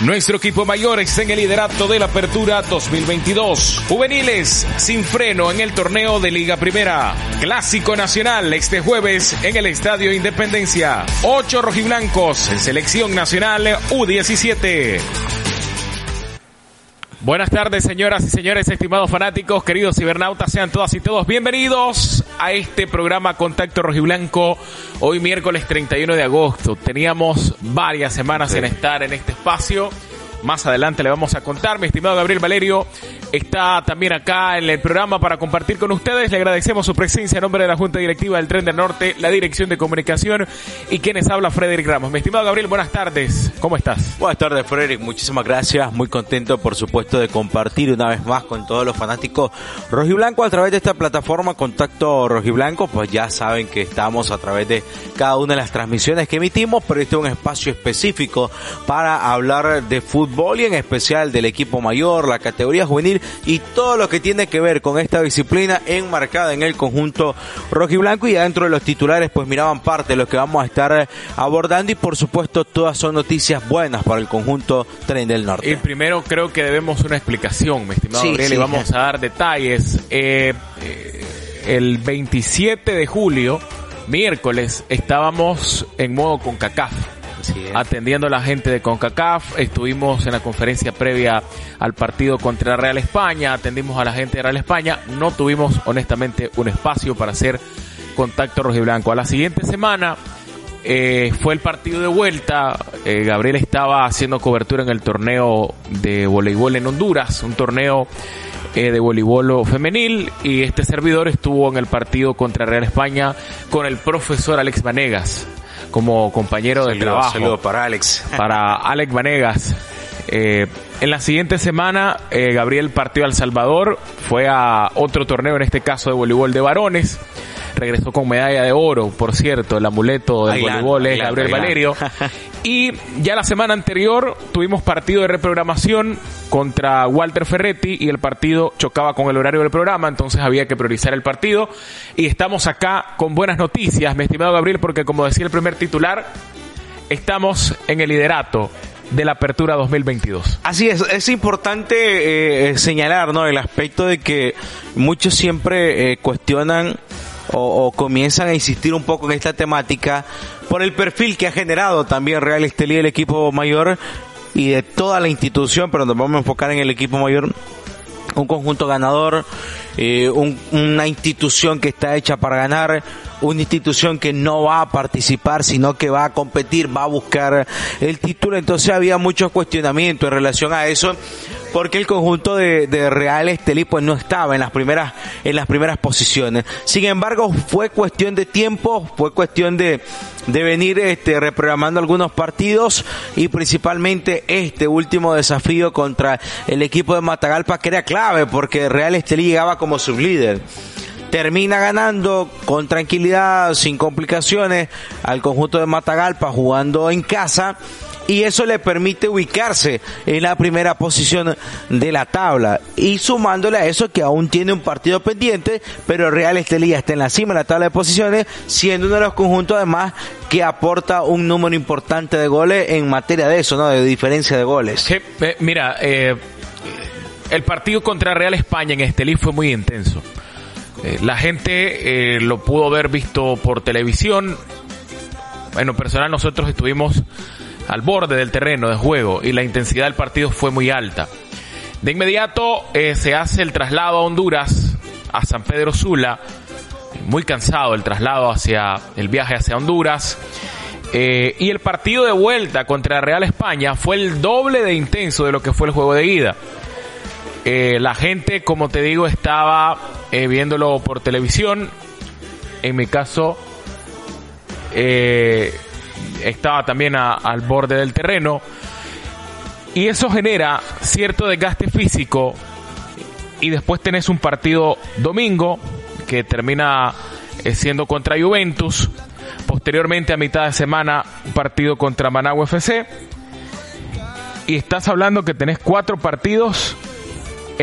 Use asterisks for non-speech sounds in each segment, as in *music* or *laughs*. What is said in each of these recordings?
Nuestro equipo mayor está en el liderato de la Apertura 2022. Juveniles sin freno en el torneo de Liga Primera. Clásico Nacional este jueves en el Estadio Independencia. Ocho rojiblancos en Selección Nacional U17. Buenas tardes, señoras y señores, estimados fanáticos, queridos cibernautas, sean todas y todos bienvenidos a este programa Contacto Rojiblanco. Hoy miércoles 31 de agosto. Teníamos varias semanas en estar en este espacio. Más adelante le vamos a contar. Mi estimado Gabriel Valerio está también acá en el programa para compartir con ustedes. Le agradecemos su presencia en nombre de la Junta Directiva del Tren del Norte, la Dirección de Comunicación y quienes habla Frederick Ramos. Mi estimado Gabriel, buenas tardes. ¿Cómo estás? Buenas tardes, Frederick. Muchísimas gracias. Muy contento, por supuesto, de compartir una vez más con todos los fanáticos rojiblanco a través de esta plataforma Contacto Rojiblanco. Pues ya saben que estamos a través de cada una de las transmisiones que emitimos, pero este es un espacio específico para hablar de fútbol y en especial del equipo mayor, la categoría juvenil y todo lo que tiene que ver con esta disciplina enmarcada en el conjunto rojiblanco y adentro de los titulares pues miraban parte de lo que vamos a estar abordando y por supuesto todas son noticias buenas para el conjunto Tren del Norte. El primero creo que debemos una explicación, mi estimado Sí, Gabriel, sí. y vamos a dar detalles. Eh, eh, el 27 de julio, miércoles, estábamos en modo con CACAF. Atendiendo a la gente de CONCACAF, estuvimos en la conferencia previa al partido contra Real España, atendimos a la gente de Real España, no tuvimos honestamente un espacio para hacer contacto rojiblanco. A la siguiente semana eh, fue el partido de vuelta, eh, Gabriel estaba haciendo cobertura en el torneo de voleibol en Honduras, un torneo eh, de voleibol femenil y este servidor estuvo en el partido contra Real España con el profesor Alex Vanegas como compañero de Saludo, trabajo saludo para Alex. para Alex Vanegas. Eh, en la siguiente semana, eh, Gabriel partió a El Salvador, fue a otro torneo, en este caso de voleibol de varones. Regresó con medalla de oro, por cierto, el amuleto del voleibol es Gabriel. Valerio. *laughs* Y ya la semana anterior tuvimos partido de reprogramación contra Walter Ferretti y el partido chocaba con el horario del programa, entonces había que priorizar el partido. Y estamos acá con buenas noticias, mi estimado Gabriel, porque como decía el primer titular, estamos en el liderato de la apertura 2022. Así es, es importante eh, señalar, ¿no? El aspecto de que muchos siempre eh, cuestionan o, o comienzan a insistir un poco en esta temática por el perfil que ha generado también Real Estelí el equipo mayor y de toda la institución, pero nos vamos a enfocar en el equipo mayor un conjunto ganador, eh, un- una institución que está hecha para ganar, una institución que no va a participar, sino que va a competir, va a buscar el título. Entonces había muchos cuestionamientos en relación a eso, porque el conjunto de, de Real Estelí pues no estaba en las primeras, en las primeras posiciones. Sin embargo, fue cuestión de tiempo, fue cuestión de, de venir este, reprogramando algunos partidos y principalmente este último desafío contra el equipo de Matagalpa que era clave porque Real Estelí llegaba como sublíder. Termina ganando con tranquilidad, sin complicaciones, al conjunto de Matagalpa jugando en casa y eso le permite ubicarse en la primera posición de la tabla y sumándole a eso que aún tiene un partido pendiente pero Real Estelí ya está en la cima de la tabla de posiciones siendo uno de los conjuntos además que aporta un número importante de goles en materia de eso, ¿no? de diferencia de goles. Que, eh, mira, eh, el partido contra Real España en Estelí fue muy intenso. Eh, la gente eh, lo pudo haber visto por televisión. Bueno, personal nosotros estuvimos al borde del terreno de juego y la intensidad del partido fue muy alta. De inmediato eh, se hace el traslado a Honduras, a San Pedro Sula. Muy cansado el traslado hacia el viaje hacia Honduras. Y el partido de vuelta contra Real España fue el doble de intenso de lo que fue el juego de ida. Eh, la gente, como te digo, estaba eh, viéndolo por televisión. En mi caso, eh, estaba también a- al borde del terreno. Y eso genera cierto desgaste físico y después tenés un partido domingo que termina eh, siendo contra Juventus. Posteriormente a mitad de semana un partido contra Managua FC. Y estás hablando que tenés cuatro partidos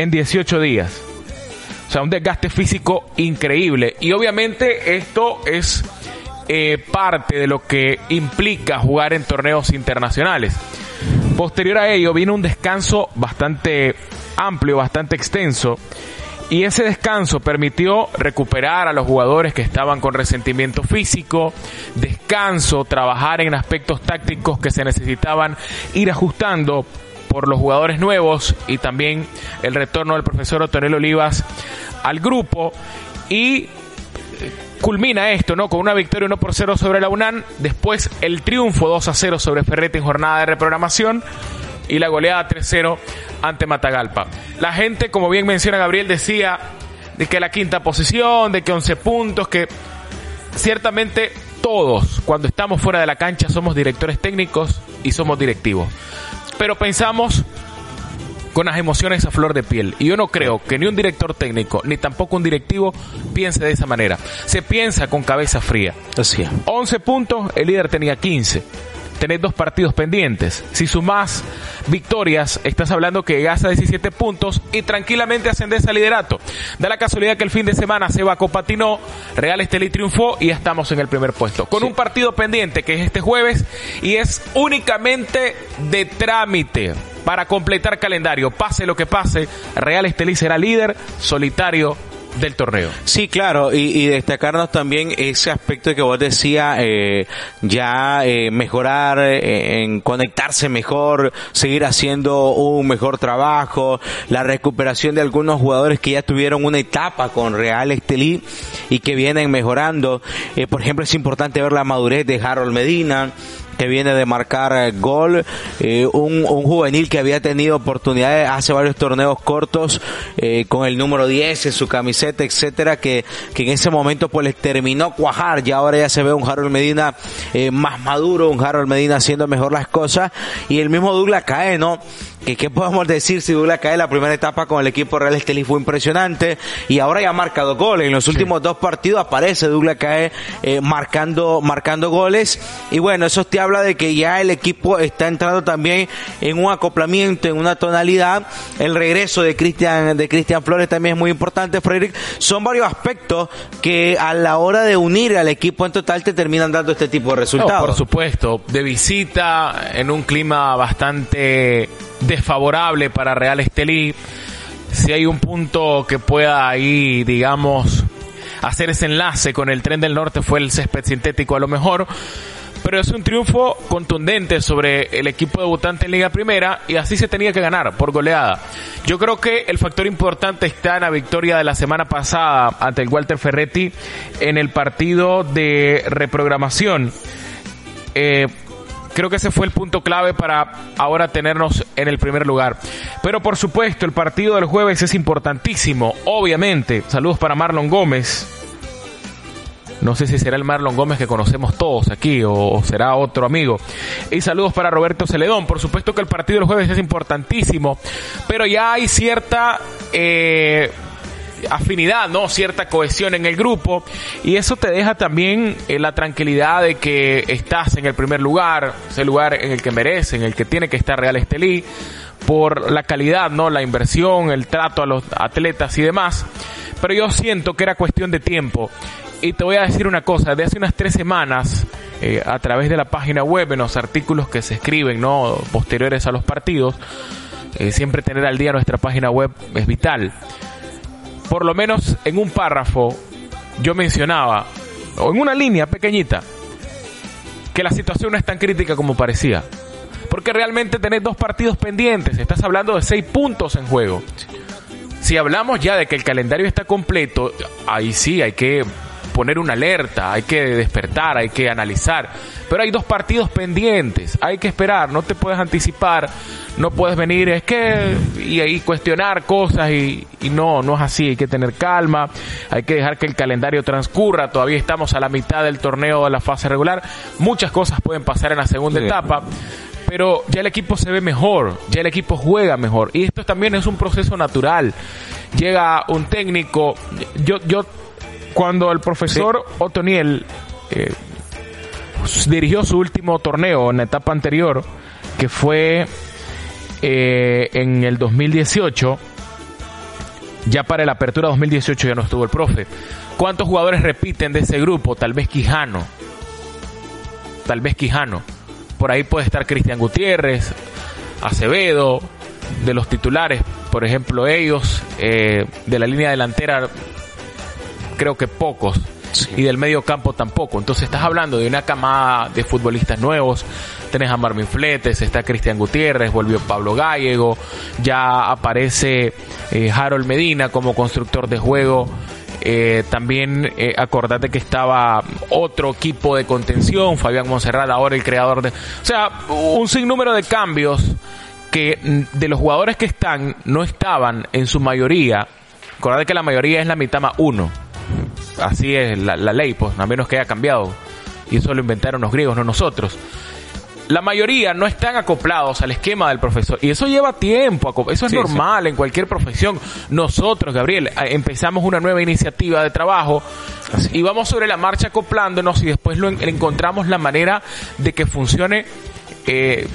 en 18 días. O sea, un desgaste físico increíble. Y obviamente esto es eh, parte de lo que implica jugar en torneos internacionales. Posterior a ello viene un descanso bastante amplio, bastante extenso. Y ese descanso permitió recuperar a los jugadores que estaban con resentimiento físico, descanso, trabajar en aspectos tácticos que se necesitaban ir ajustando por los jugadores nuevos y también el retorno del profesor Otonel Olivas al grupo y culmina esto, ¿no? Con una victoria 1 por 0 sobre la UNAM, después el triunfo 2 a 0 sobre Ferrete en jornada de reprogramación y la goleada 3-0 ante Matagalpa. La gente, como bien menciona Gabriel, decía de que la quinta posición, de que 11 puntos, que ciertamente todos, cuando estamos fuera de la cancha, somos directores técnicos y somos directivos. Pero pensamos con las emociones a flor de piel. Y yo no creo que ni un director técnico, ni tampoco un directivo piense de esa manera. Se piensa con cabeza fría. Así 11 puntos, el líder tenía 15 tenés dos partidos pendientes. Si sumás victorias, estás hablando que llegas a 17 puntos y tranquilamente ascendes al liderato. Da la casualidad que el fin de semana Seba patinó, Real Estelí triunfó y ya estamos en el primer puesto. Con un partido pendiente que es este jueves y es únicamente de trámite para completar calendario. Pase lo que pase, Real Estelí será líder solitario del torneo. Sí, claro, y, destacarnos también ese aspecto que vos decías, eh, ya eh, mejorar, eh, en conectarse mejor, seguir haciendo un mejor trabajo, la recuperación de algunos jugadores que ya tuvieron una etapa con Real Estelí y que vienen mejorando. por ejemplo, es importante ver la madurez de Harold Medina, que viene de marcar eh, gol, eh, un, un, juvenil que había tenido oportunidades hace varios torneos cortos eh, con el número 10 en su camiseta, etcétera, que, que en ese momento pues les terminó cuajar, ya ahora ya se ve un Harold Medina más maduro, un Harold Medina haciendo mejor las cosas y el mismo Douglas cae, ¿no? Que qué podemos decir si Douglas cae la primera etapa con el equipo Real Estelí fue impresionante y ahora ya ha marcado goles en los últimos dos partidos aparece Douglas cae marcando marcando goles y bueno eso te habla de que ya el equipo está entrando también en un acoplamiento, en una tonalidad. El regreso de Cristian de Cristian Flores también es muy importante, Frederick. Son varios aspectos que a la hora de unir al equipo en total te terminan dando este tipo de resultados. por supuesto, de visita en un clima bastante desfavorable para Real Estelí. Si hay un punto que pueda ahí, digamos, hacer ese enlace con el tren del norte fue el césped sintético a lo mejor pero es un triunfo contundente sobre el equipo debutante en Liga Primera y así se tenía que ganar por goleada. Yo creo que el factor importante está en la victoria de la semana pasada ante el Walter Ferretti en el partido de reprogramación. Eh, creo que ese fue el punto clave para ahora tenernos en el primer lugar. Pero por supuesto, el partido del jueves es importantísimo, obviamente. Saludos para Marlon Gómez, no sé si será el Marlon Gómez que conocemos todos aquí o, será otro amigo. Y saludos para Roberto Celedón. Por supuesto que el partido del jueves es importantísimo, pero ya hay cierta... Eh, afinidad, ¿no? Cierta cohesión en el grupo y eso te deja también eh, la tranquilidad de que estás en el primer lugar, ese lugar en el que merece, en el que tiene que estar Real Estelí por la calidad, ¿no? La inversión, el trato a los atletas y demás. Pero yo siento que era cuestión de tiempo y te voy a decir una cosa, de hace unas tres semanas, eh, a través de la página web, en los artículos que se escriben, ¿no? Posteriores a los partidos, eh, siempre tener al día nuestra página web es vital. Por lo menos en un párrafo, yo mencionaba, o en una línea pequeñita, que la situación no es tan crítica como parecía. Porque realmente tenés dos partidos pendientes, estás hablando de seis puntos en juego. Si hablamos ya de que el calendario está completo, ahí sí hay que poner una alerta, hay que despertar, hay que analizar. Pero hay dos partidos pendientes, hay que esperar, no te puedes anticipar, no puedes venir, es que, y, ahí cuestionar cosas y, no, no es así, hay que tener calma, hay que dejar que el calendario transcurra, todavía estamos a la mitad del torneo de la fase regular, muchas cosas pueden pasar en la segunda etapa pero ya el equipo se ve mejor, ya el equipo juega mejor. Y esto también es un proceso natural. Llega un técnico, yo, yo, cuando el profesor Otoniel eh, dirigió su último torneo en la etapa anterior, que fue eh, en el 2018, ya para la apertura 2018 ya no estuvo el profe. ¿Cuántos jugadores repiten de ese grupo? Tal vez Quijano. Tal vez Quijano. Por ahí puede estar Cristian Gutiérrez, Acevedo, de los titulares, por ejemplo, ellos, eh, de la línea delantera, creo que pocos. Y del medio campo tampoco. Entonces estás hablando de una camada de futbolistas nuevos. Tenés a Marvin Fletes, está Cristian Gutiérrez, volvió Pablo Gallego, ya aparece eh, Harold Medina como constructor de juego. Eh, también eh, acordate que estaba otro equipo de contención, Fabián Monserrat, ahora el creador de... O sea, un sinnúmero de cambios que mm, de los jugadores que están no estaban en su mayoría. Acordate que la mayoría es la mitad más uno. Así es la, la ley, pues, a menos que haya cambiado. Y eso lo inventaron los griegos, no nosotros la mayoría no están acoplados al esquema del profesor. Y eso lleva tiempo. Eso es normal en cualquier profesión. Nosotros, Gabriel, empezamos una nueva iniciativa de trabajo y vamos sobre la marcha acoplándonos y después lo encontramos la manera de que funcione eh,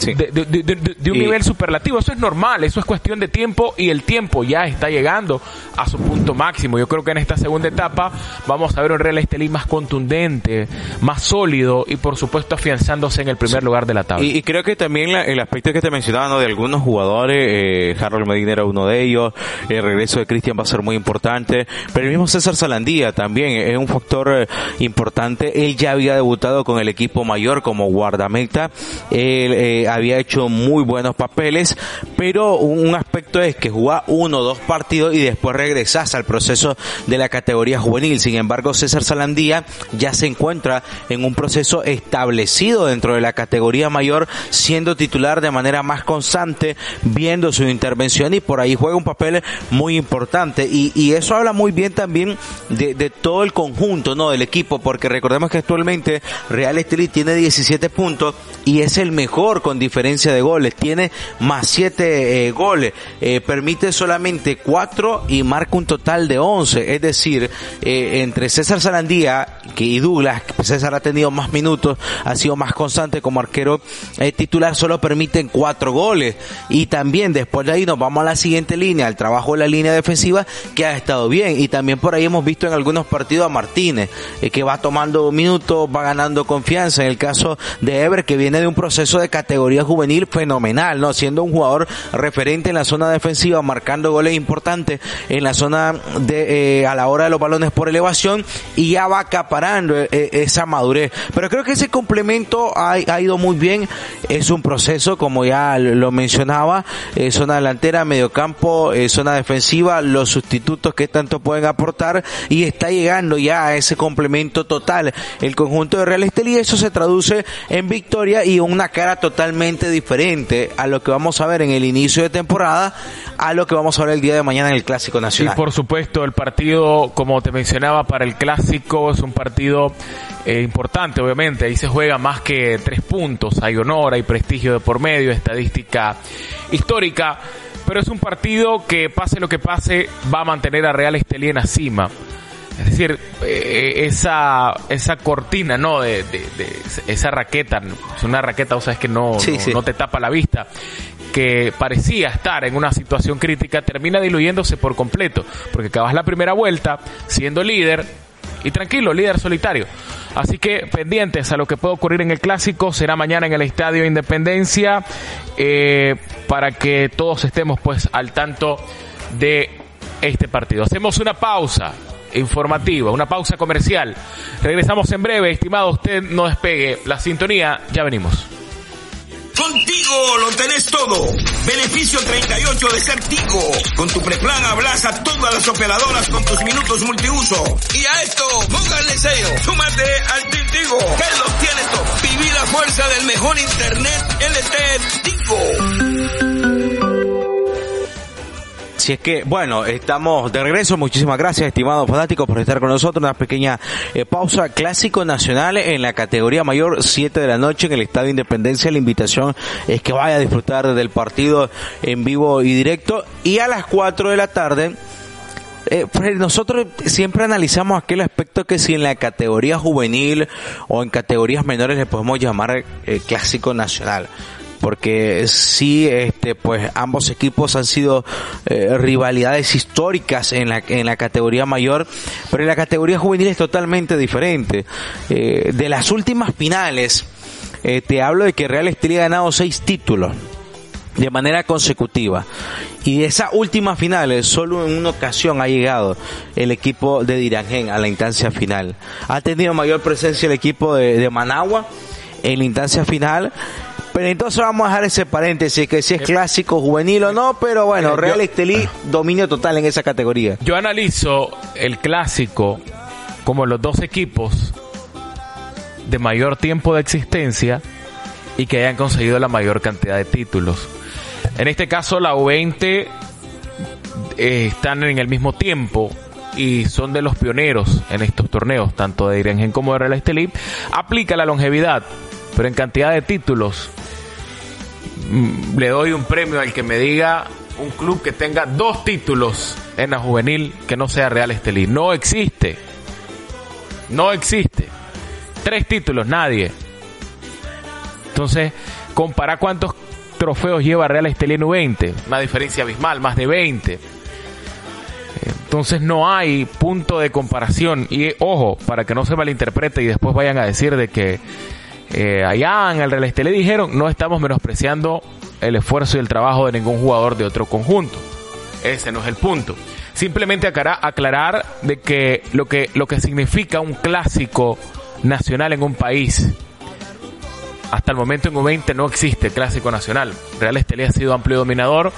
de, un nivel superlativo. Eso es normal, eso es cuestión de tiempo y el tiempo ya está llegando a su punto máximo. Yo creo que en esta segunda etapa vamos a ver un Real Estelí más contundente, más sólido y por supuesto afianzándose en el primer lugar de la tabla. Y, creo que también el aspecto que te mencionaba de algunos jugadores, eh, Harold Medina era uno de ellos, el regreso de Cristian va a ser muy importante, pero el mismo César Salandía también es un factor eh, importante. Él ya había debutado con el equipo mayor como guardameta. Él, eh, había hecho muy buenos papeles, pero un aspecto es que jugaba uno o dos partidos y después regresas al proceso de la categoría juvenil. Sin embargo, César Salandía ya se encuentra en un proceso establecido dentro de la categoría mayor, siendo titular de manera más constante, viendo su intervención y por ahí juega un papel muy importante. Y, eso habla muy bien también de, de, todo el conjunto, ¿no? Del equipo, porque recordemos que actualmente Real Estelí tiene 17 puntos y es el mejor con diferencia de goles. Tiene más 7 eh, goles. Eh, permite solamente 4 y marca un total de 11. Es decir, eh, entre César Salandía y Douglas, César ha tenido más minutos, ha sido más constante como arquero titular, solo permiten 4 goles. Y también después de ahí nos vamos a la siguiente línea, al trabajo de la línea defensiva, que ha estado bien. Y también por ahí hemos visto en algunos partidos a Martínez, que va tomando minutos, va ganando confianza. En el caso de Ever, que viene de un proceso de categoría juvenil fenomenal, ¿no? Siendo un jugador referente en la zona defensiva, marcando goles importantes en la zona de, eh, a la hora de los balones por elevación y ya va acaparando eh, eh, esa madurez. Pero creo que ese complemento ha, ido muy bien. Es un proceso, como ya lo mencionaba, zona delantera, mediocampo, zona defensiva, los sustitutos que tanto pueden aportar y está llegando ya a ese complemento total. El conjunto de Real Estelí, eso se traduce en victoria y una cara totalmente diferente a lo que vamos a ver en el inicio de temporada a lo que vamos a ver el día de mañana en el Clásico Nacional. Y por supuesto, el partido, como te mencionaba, para el Clásico es un partido eh, importante, obviamente. Ahí se juega más que tres puntos. Hay honor, hay prestigio de por medio, estadística histórica. Pero es un partido que, pase lo que pase, va a mantener a Real Estelí en la cima. Es decir, eh, esa, esa cortina, ¿no? De, esa raqueta, es una raqueta, o sea, es que no, no, te tapa la vista, que parecía estar en una situación crítica, termina diluyéndose por completo, porque acabas la primera vuelta siendo líder y tranquilo, líder solitario. Así que pendientes a lo que puede ocurrir en el clásico, será mañana en el Estadio Independencia, eh, para que todos estemos pues al tanto de este partido. Hacemos una pausa informativa, una pausa comercial. Regresamos en breve, estimado, usted no despegue la sintonía, ya venimos. Contigo lo tenés todo. Beneficio 38 de ser Tigo. Con tu preplan hablas a todas las operadoras con tus minutos multiuso. Y a esto, póngale sello. Súmate al Tigo, que los tiene todo. Viví la fuerza del mejor internet LTE Tigo. Así es que, bueno, estamos de regreso. Muchísimas gracias, estimados fanáticos, por estar con nosotros. Una pequeña eh, pausa. Clásico nacional en la categoría mayor, 7 de la noche en el Estadio Independencia. La invitación es que vaya a disfrutar del partido en vivo y directo. Y a las 4 de la tarde, eh, nosotros siempre analizamos aquel aspecto que si en la categoría juvenil o en categorías menores le podemos llamar eh, clásico nacional porque sí, este, pues ambos equipos han sido eh, rivalidades históricas en la, en la categoría mayor, pero en la categoría juvenil es totalmente diferente. Eh, de las últimas finales, eh, te hablo de que Real Estelí ha ganado seis títulos de manera consecutiva. Y de esas últimas finales, solo en una ocasión ha llegado el equipo de Dirangén a la instancia final. Ha tenido mayor presencia el equipo de, de Managua en la instancia final pero entonces vamos a dejar ese paréntesis, que si es clásico, juvenil o no, pero bueno, Real Estelí, dominio total en esa categoría. Yo analizo el clásico como los dos equipos de mayor tiempo de existencia y que hayan conseguido la mayor cantidad de títulos. En este caso, la U20 eh, están en el mismo tiempo y son de los pioneros en estos torneos, tanto de Irengen como de Real Estelí. Aplica la longevidad, pero en cantidad de títulos le doy un premio al que me diga un club que tenga dos títulos en la juvenil que no sea Real Estelí. No existe. No existe. Tres títulos, nadie. Entonces, compara cuántos trofeos lleva Real Estelí en U20. Una diferencia abismal, más de 20. Entonces no hay punto de comparación. Y ojo, para que no se malinterprete y después vayan a decir de que eh, allá en el Real Estelí dijeron, no estamos menospreciando el esfuerzo y el trabajo de ningún jugador de otro conjunto. Ese no es el punto. Simplemente aclarar de que lo, que lo que significa un clásico nacional en un país. Hasta el momento en U20 no existe clásico nacional. Real Estelí ha sido amplio dominador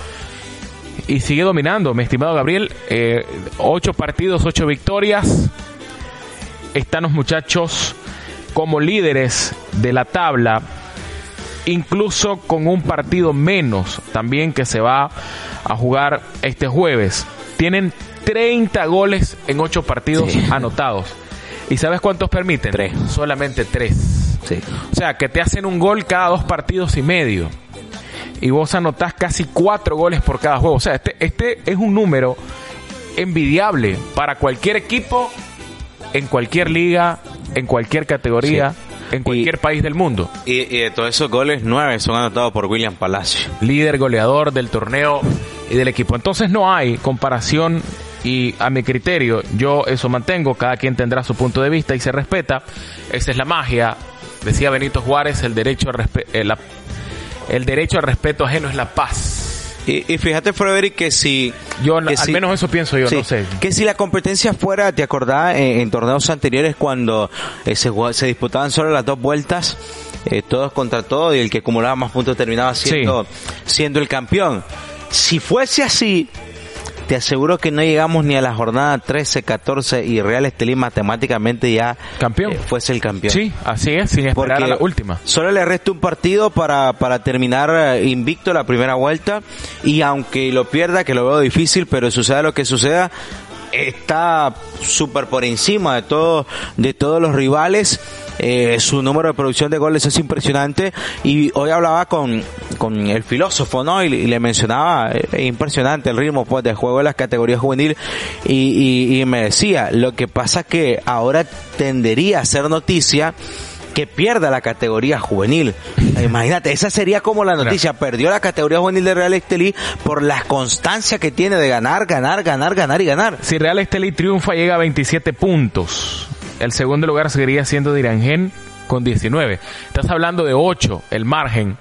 y sigue dominando, mi estimado Gabriel. Eh, ocho partidos, ocho victorias. Están los muchachos como líderes de la tabla, incluso con un partido menos también que se va a jugar este jueves. Tienen 30 goles en 8 partidos anotados. ¿Y sabes cuántos permiten? Tres. Solamente 3. O sea, que te hacen un gol cada dos partidos y medio. Y vos anotás casi 4 goles por cada juego. O sea, este, este es un número envidiable para cualquier equipo en cualquier liga en cualquier categoría. En cualquier país del mundo. Y, de todos esos goles, nueve son anotados por William Palacio. Líder goleador del torneo y del equipo. Entonces no hay comparación y a mi criterio yo eso mantengo, cada quien tendrá su punto de vista y se respeta, esa es la magia, decía Benito Juárez, el derecho, eh, el derecho al respeto ajeno es la paz. Y, fíjate, Frederick, que si... Yo, al menos eso pienso yo, no sé. Que si la competencia fuera, ¿te acordás en, torneos anteriores cuando eh, se, se, disputaban solo las dos vueltas? Eh, todos contra todos y el que acumulaba más puntos terminaba siendo, siendo el campeón. Si fuese así, te aseguro que no llegamos ni a la jornada 13, 14 y Real Estelí matemáticamente ya campeón. Eh, fuese el campeón. Sí, así es, sin esperar a la última. Solo le resta un partido para, para terminar eh, invicto la primera vuelta y aunque lo pierda, que lo veo difícil, pero suceda lo que suceda, está súper por encima de todo, de todos los rivales. Eh, su número de producción de goles es impresionante. Y hoy hablaba con, con el filósofo, ¿no? Y, le mencionaba, eh, impresionante el ritmo pues de juego de las categorías juvenil. Y, y, me decía, lo que pasa que ahora tendería a ser noticia que pierda la categoría juvenil. Imagínate, esa sería como la noticia. Perdió la categoría juvenil de Real Estelí por la constancia que tiene de ganar, ganar, ganar, ganar y ganar. Si Real Estelí triunfa, llega a 27 puntos. El segundo lugar seguiría siendo Dirangén con 19. Estás hablando de 8, el margen.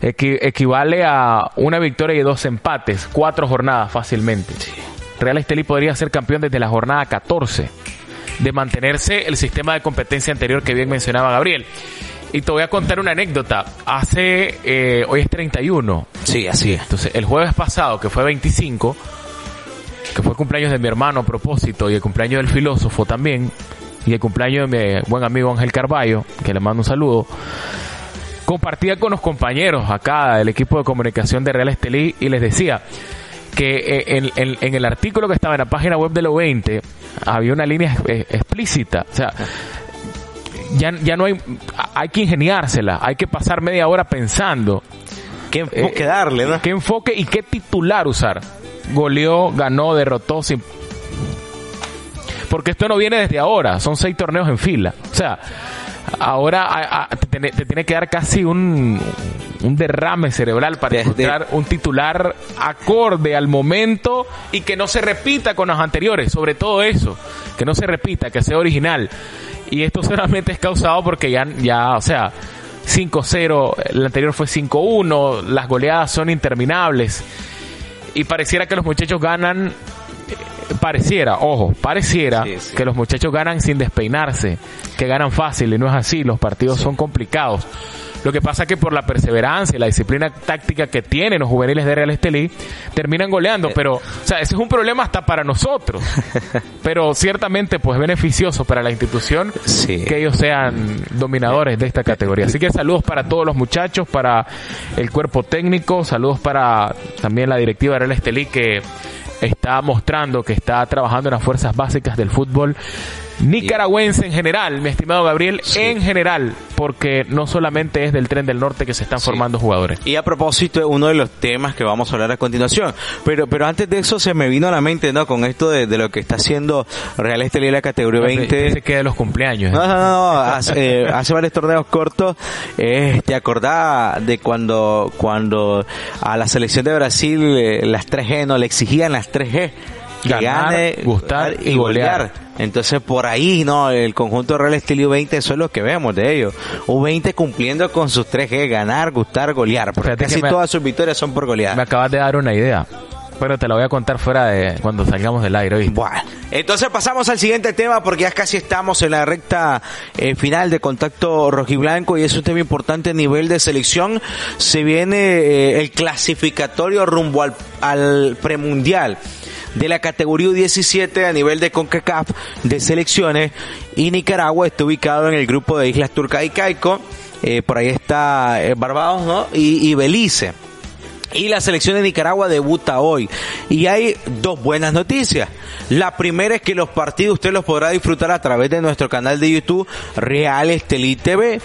equivale a una victoria y dos empates, cuatro jornadas fácilmente. Real Estelí podría ser campeón desde la jornada 14, de mantenerse el sistema de competencia anterior que bien mencionaba Gabriel. Y te voy a contar una anécdota. Hace, eh, hoy es 31. Sí, así es. Entonces, el jueves pasado, que fue 25, que fue cumpleaños de mi hermano a propósito y el cumpleaños del filósofo también, y el cumpleaños de mi buen amigo Ángel Carballo, que le mando un saludo, compartía con los compañeros acá del equipo de comunicación de Real Estelí y les decía que eh, en, en- en el artículo que estaba en la página web de lo 20 había una línea ex- explícita. O sea, ya, ya no hay, hay que ingeniársela, hay que pasar media hora pensando ¿Qué enfoque darle, no? qué enfoque y qué titular usar. Goleó, ganó, derrotó, sin... Porque esto no viene desde ahora, son seis torneos en fila. O sea, ahora a- a- te, tiene- te tiene que dar casi un, un derrame cerebral para Desde- encontrar un titular acorde al momento y que no se repita con los anteriores, sobre todo eso, que no se repita, que sea original. Y esto *laughs* solamente es causado porque ya, ya o sea, 5-0, el anterior fue 5-1, las goleadas son interminables y pareciera que los muchachos ganan pareciera, ojo, pareciera Sí, sí. que los muchachos ganan sin despeinarse, que ganan fácil y no es así, los partidos son complicados. Lo que pasa es que por la perseverancia y la disciplina táctica que tienen los juveniles de Real Estelí, terminan goleando, pero, o sea, ese es un problema hasta para nosotros. *laughs* pero ciertamente, pues, beneficioso para la institución Sí. que ellos sean dominadores de esta categoría. Así que saludos para todos los muchachos, para el cuerpo técnico, saludos para también la directiva de Real Estelí que está mostrando que está trabajando en las fuerzas básicas del fútbol nicaragüense en general, mi estimado Gabriel, en general, porque no solamente es del tren del norte que se están formando jugadores. Y a propósito, uno de los temas que vamos a hablar a continuación. Pero, pero antes de eso se me vino a la mente, ¿no? Con esto de, de lo que está haciendo Real Estelí en la categoría 20. Se queda los cumpleaños. ¿eh? No, no, no, hace, eh, hace varios torneos cortos, eh, te acordás de cuando, cuando a la selección de Brasil eh, las 3G no le exigían las 3G. Que Ganar, gane, gustar y golear. Entonces por ahí, ¿no? El conjunto Real Estelí 20 eso es lo que vemos de ellos. U20 cumpliendo con sus 3G, ganar, gustar, golear. Porque Fíjate casi me- todas sus victorias son por golear. Me acabas de dar una idea, pero te la voy a contar fuera de cuando salgamos del aire. ¿oíste? Bueno, entonces pasamos al siguiente tema porque ya casi estamos en la recta eh, final de contacto rojiblanco y es un tema importante a nivel de selección. Se viene eh, el clasificatorio rumbo al, al premundial de la categoría U17 a nivel de CONCACAF de selecciones y Nicaragua está ubicado en el grupo de Islas Turcas y Caico. Eh, por ahí está eh, Barbados, ¿no? Y, y Belice. Y la selección de Nicaragua debuta hoy. Y hay dos buenas noticias. La primera es que los partidos usted los podrá disfrutar a través de nuestro canal de YouTube Real Estelí TV.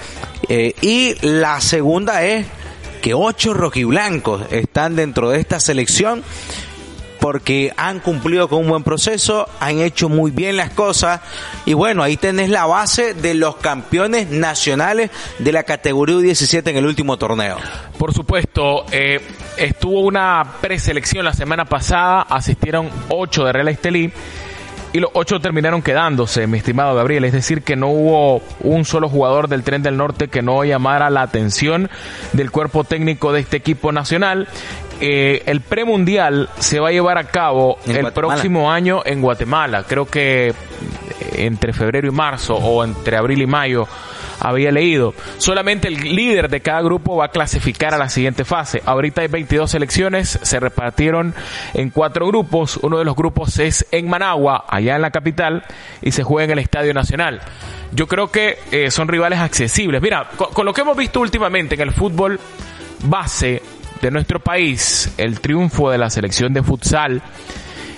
Eh, y la segunda es que ocho rojiblancos están dentro de esta selección porque han cumplido con un buen proceso, han hecho muy bien las cosas y bueno, ahí tenés la base de los campeones nacionales de la categoría U17 en el último torneo. Por supuesto, eh, estuvo una preselección la semana pasada, asistieron ocho de Real Estelí y los ocho terminaron quedándose, mi estimado Gabriel. Es decir, que no hubo un solo jugador del Tren del Norte que no llamara la atención del cuerpo técnico de este equipo nacional. Eh, el premundial se va a llevar a cabo el Guatemala. próximo año en Guatemala. Creo que entre febrero y marzo o entre abril y mayo había leído. Solamente el líder de cada grupo va a clasificar a la siguiente fase. Ahorita hay 22 selecciones, se repartieron en cuatro grupos. Uno de los grupos es en Managua, allá en la capital, y se juega en el Estadio Nacional. Yo creo que eh, son rivales accesibles. Mira, con, con lo que hemos visto últimamente en el fútbol base de nuestro país, el triunfo de la selección de futsal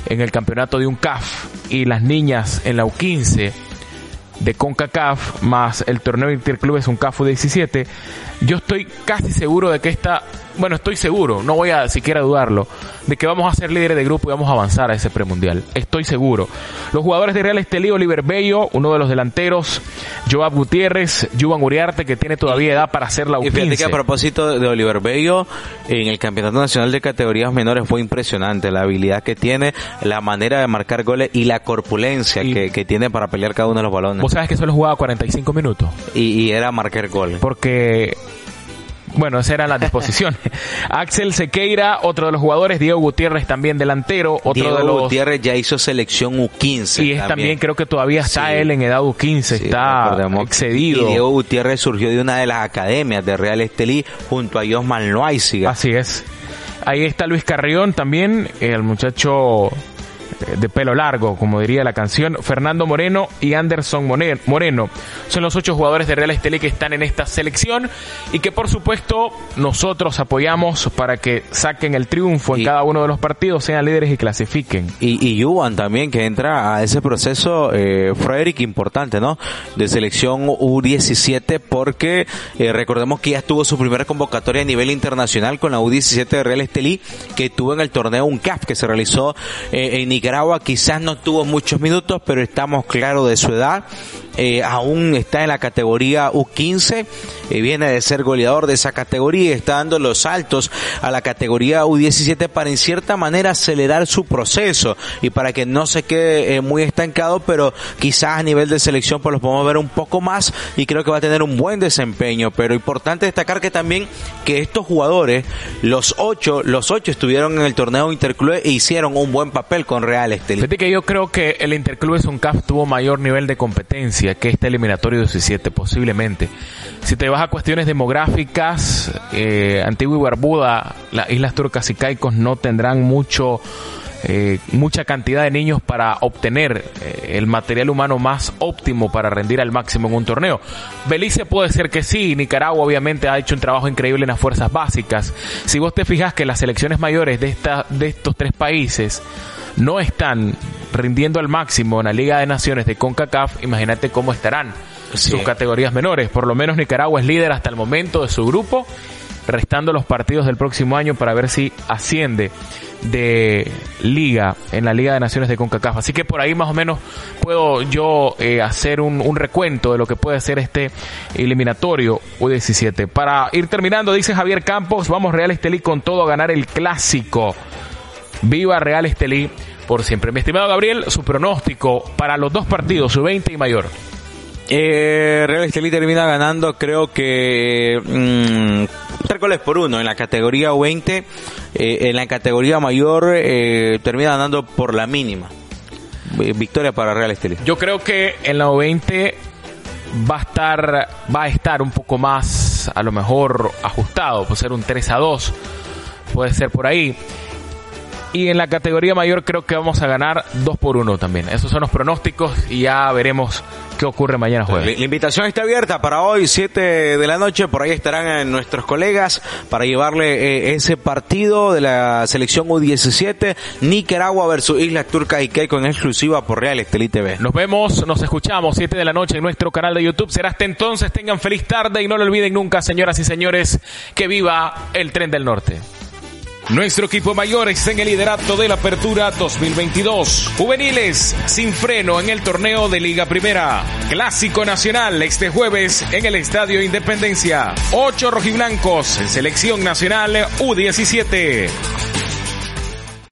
en el campeonato de UNCAF y las niñas en la U15 de CONCACAF más el torneo interclubes UNCAF U17, yo estoy casi seguro de que esta, bueno, estoy seguro, no voy a siquiera dudarlo, de que vamos a ser líderes de grupo y vamos a avanzar a ese premundial. Estoy seguro. Los jugadores de Real Estelí, Oliver Bello, uno de los delanteros, Joab Gutiérrez, Juan Uriarte, que tiene todavía edad para hacer la Y fíjate que a U15. propósito de Oliver Bello, en el Campeonato Nacional de Categorías Menores fue impresionante la habilidad que tiene, la manera de marcar goles y la corpulencia Y- que, que tiene para pelear cada uno de los balones. Vos sabes que solo jugaba 45 minutos. Y, y era marcar goles. porque bueno, esas eran las disposiciones. *laughs* Axel Sequeira, otro de los jugadores, Diego Gutiérrez también delantero, otro Diego de los Gutiérrez ya hizo selección U15. y es también. creo que todavía está Sí. él en edad U15, Sí, está excedido. Y Diego Gutiérrez surgió de una de las academias de Real Estelí junto a Josman Loaiziga. Así es. Ahí está Luis Carrión también, el muchacho de pelo largo, como diría la canción, Fernando Moreno y Anderson Moreno. Son los ocho jugadores de Real Estelí que están en esta selección y que por supuesto nosotros apoyamos para que saquen el triunfo en cada uno de los partidos, sean líderes y clasifiquen. Y, y Juan también que entra a ese proceso, eh, Frederick, importante, ¿no? De selección U17 porque eh, recordemos que ya tuvo su primera convocatoria a nivel internacional con la U17 de Real Estelí que tuvo en el torneo UNCAF que se realizó eh, en Nicaragua. Quizás no tuvo muchos minutos, pero estamos claros de su edad. Eh, aún está en la categoría U15, eh, viene de ser goleador de esa categoría está dando los saltos a la categoría U17 para en cierta manera acelerar su proceso y para que no se quede eh, muy estancado, pero quizás a nivel de selección pues lo podemos ver un poco más y creo que va a tener un buen desempeño, pero importante destacar que también que estos jugadores, los ocho, los ocho estuvieron en el torneo Interclube e hicieron un buen papel con Real Estelí. Fíjate que yo creo que el Interclube CAF tuvo mayor nivel de competencia que este eliminatorio 17, posiblemente. Si te vas a cuestiones demográficas, eh, Antigua y Barbuda, las Islas Turcas y Caicos no tendrán mucho... Eh, mucha cantidad de niños para obtener eh, el material humano más óptimo para rendir al máximo en un torneo. Belice puede ser que sí, Nicaragua obviamente ha hecho un trabajo increíble en las fuerzas básicas. Si vos te fijas que las selecciones mayores de, esta, de estos tres países no están rindiendo al máximo en la Liga de Naciones de CONCACAF, imagínate cómo estarán sus categorías menores. Por lo menos Nicaragua es líder hasta el momento de su grupo, restando los partidos del próximo año para ver si asciende de liga en la Liga de Naciones de CONCACAF. Así que por ahí más o menos puedo yo eh, hacer un, recuento de lo que puede ser este eliminatorio U17. Para ir terminando, dice Javier Campos, vamos Real Estelí con todo a ganar el clásico. Viva Real Estelí por siempre. Mi estimado Gabriel, su pronóstico para los dos partidos, su 20 y mayor. Eh, Real Estelí termina ganando, creo que mmm, tres goles por uno en la categoría 20. Eh, en la categoría mayor eh, termina ganando por la mínima. Victoria para Real Estelí. Yo creo que en la 20 va a estar va a estar un poco más a lo mejor ajustado, puede ser un 3 a 2, puede ser por ahí. Y en la categoría mayor creo que vamos a ganar 2 por 1 también. Esos son los pronósticos y ya veremos qué ocurre mañana jueves. La invitación está abierta para hoy, 7 de la noche. Por ahí estarán nuestros colegas para llevarle eh, ese partido de la selección U17, Nicaragua versus Islas Turcas y Keiko en exclusiva por Real Estelí TV. Nos vemos, nos escuchamos 7 de la noche en nuestro canal de YouTube. Será hasta entonces. Tengan feliz tarde y no lo olviden nunca, señoras y señores, que viva el tren del norte. Nuestro equipo mayor está en el liderato de la Apertura 2022. Juveniles sin freno en el torneo de Liga Primera. Clásico Nacional este jueves en el Estadio Independencia. Ocho rojiblancos en selección nacional U17.